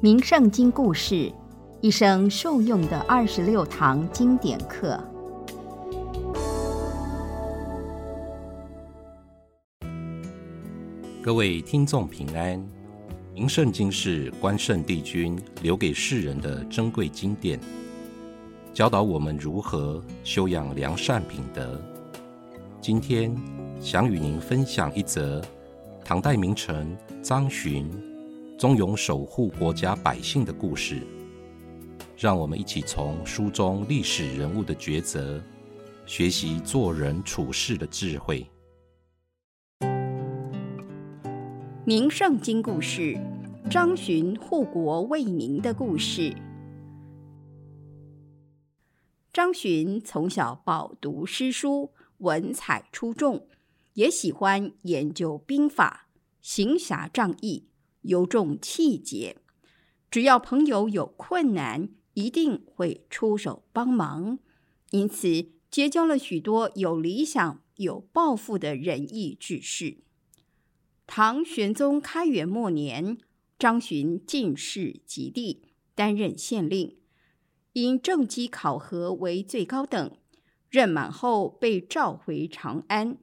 名圣经故事，一生受用的二十六堂经典课。各位听众平安，名圣经是关圣帝君留给世人的珍贵经典，教导我们如何修养良善品德。今天想与您分享一则唐代名臣张巡。忠勇守护国家百姓的故事，让我们一起从书中历史人物的抉择，学习做人处事的智慧。名圣经故事：张巡护国为民的故事。张巡从小饱读诗书，文采出众，也喜欢研究兵法，行侠仗义。尤重气节，只要朋友有困难，一定会出手帮忙。因此，结交了许多有理想、有抱负的仁义志士。唐玄宗开元末年，张巡进士及第，担任县令，因政绩考核为最高等，任满后被召回长安。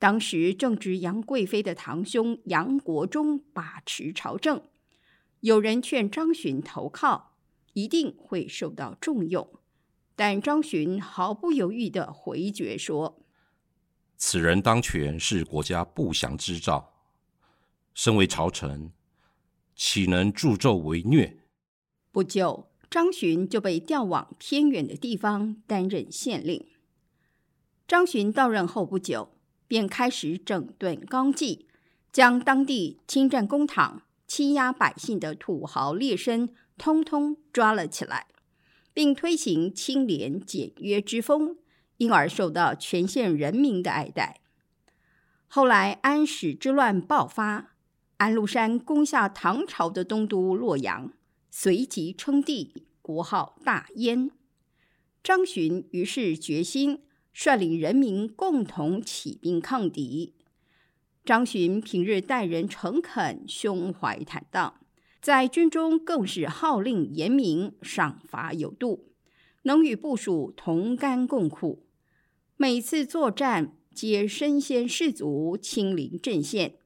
当时正值杨贵妃的堂兄杨国忠把持朝政，有人劝张巡投靠，一定会受到重用。但张巡毫不犹豫地回绝说：“此人当权是国家不祥之兆，身为朝臣，岂能助纣为虐？”不久，张巡就被调往偏远的地方担任县令。张巡到任后不久。便开始整顿纲纪，将当地侵占公堂、欺压百姓的土豪劣绅通通抓了起来，并推行清廉简约之风，因而受到全县人民的爱戴。后来安史之乱爆发，安禄山攻下唐朝的东都洛阳，随即称帝，国号大燕。张巡于是决心。率领人民共同起兵抗敌。张巡平日待人诚恳，胸怀坦荡，在军中更是号令严明，赏罚有度，能与部属同甘共苦。每次作战皆身先士卒，亲临阵线，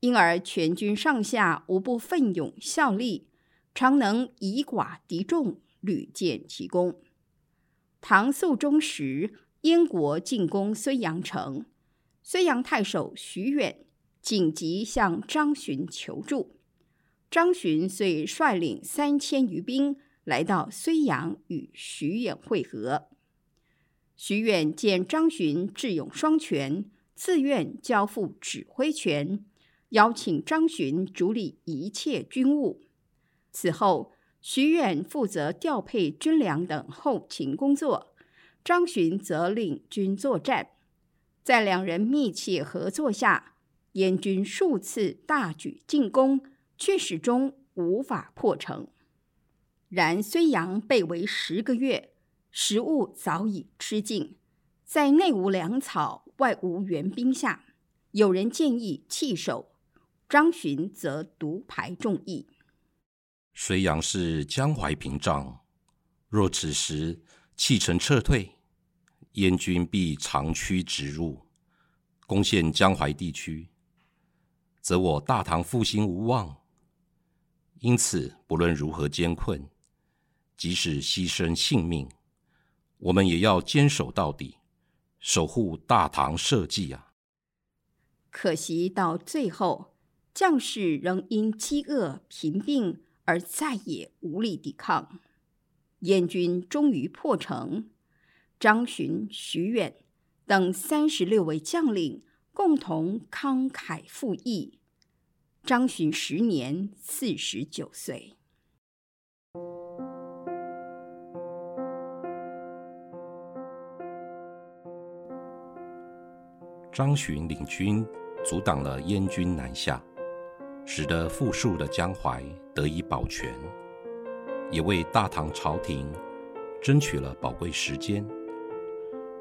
因而全军上下无不奋勇效力，常能以寡敌众，屡建奇功。唐肃宗时。燕国进攻睢阳城，睢阳太守徐远紧急向张巡求助。张巡遂率领三千余兵来到睢阳，与徐远会合。徐远见张巡智勇双全，自愿交付指挥权，邀请张巡主理一切军务。此后，徐远负责调配军粮等后勤工作。张巡则领军作战，在两人密切合作下，燕军数次大举进攻，却始终无法破城。然睢阳被围十个月，食物早已吃尽，在内无粮草、外无援兵下，有人建议弃守，张巡则独排众议。睢阳是江淮屏障，若此时。弃城撤退，燕军必长驱直入，攻陷江淮地区，则我大唐复兴无望。因此，不论如何艰困，即使牺牲性命，我们也要坚守到底，守护大唐社稷啊！可惜到最后，将士仍因饥饿、贫病而再也无力抵抗。燕军终于破城，张巡、徐远等三十六位将领共同慷慨赴义。张巡时年四十九岁。张巡领军阻挡了燕军南下，使得富庶的江淮得以保全。也为大唐朝廷争取了宝贵时间。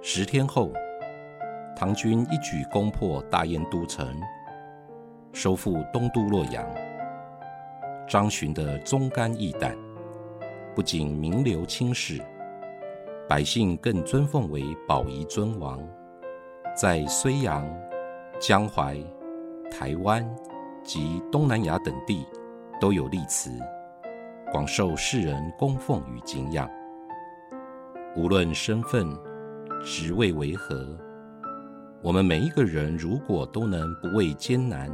十天后，唐军一举攻破大燕都城，收复东都洛阳。张巡的忠肝义胆，不仅名留青史，百姓更尊奉为保仪尊王，在睢阳、江淮、台湾及东南亚等地都有立祠，广受世人供奉与敬仰。无论身份、职位为何，我们每一个人如果都能不畏艰难，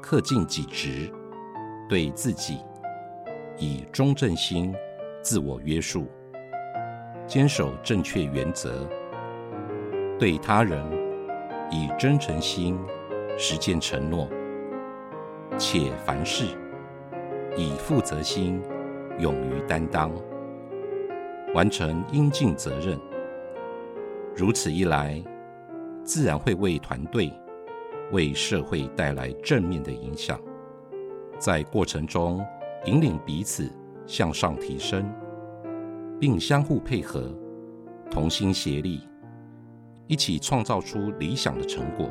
恪尽己职，对自己以忠正心自我约束，坚守正确原则；对他人以真诚心实践承诺，且凡事以负责心勇于担当，完成应尽责任。如此一来，自然会为团队。为社会带来正面的影响，在过程中引领彼此向上提升，并相互配合，同心协力，一起创造出理想的成果。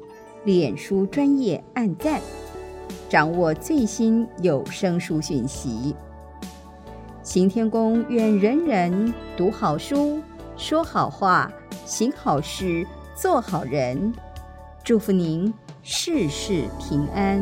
脸书专业按赞，掌握最新有声书讯息。行天宫愿人人读好书，说好话，行好事，做好人。祝福您事事平安。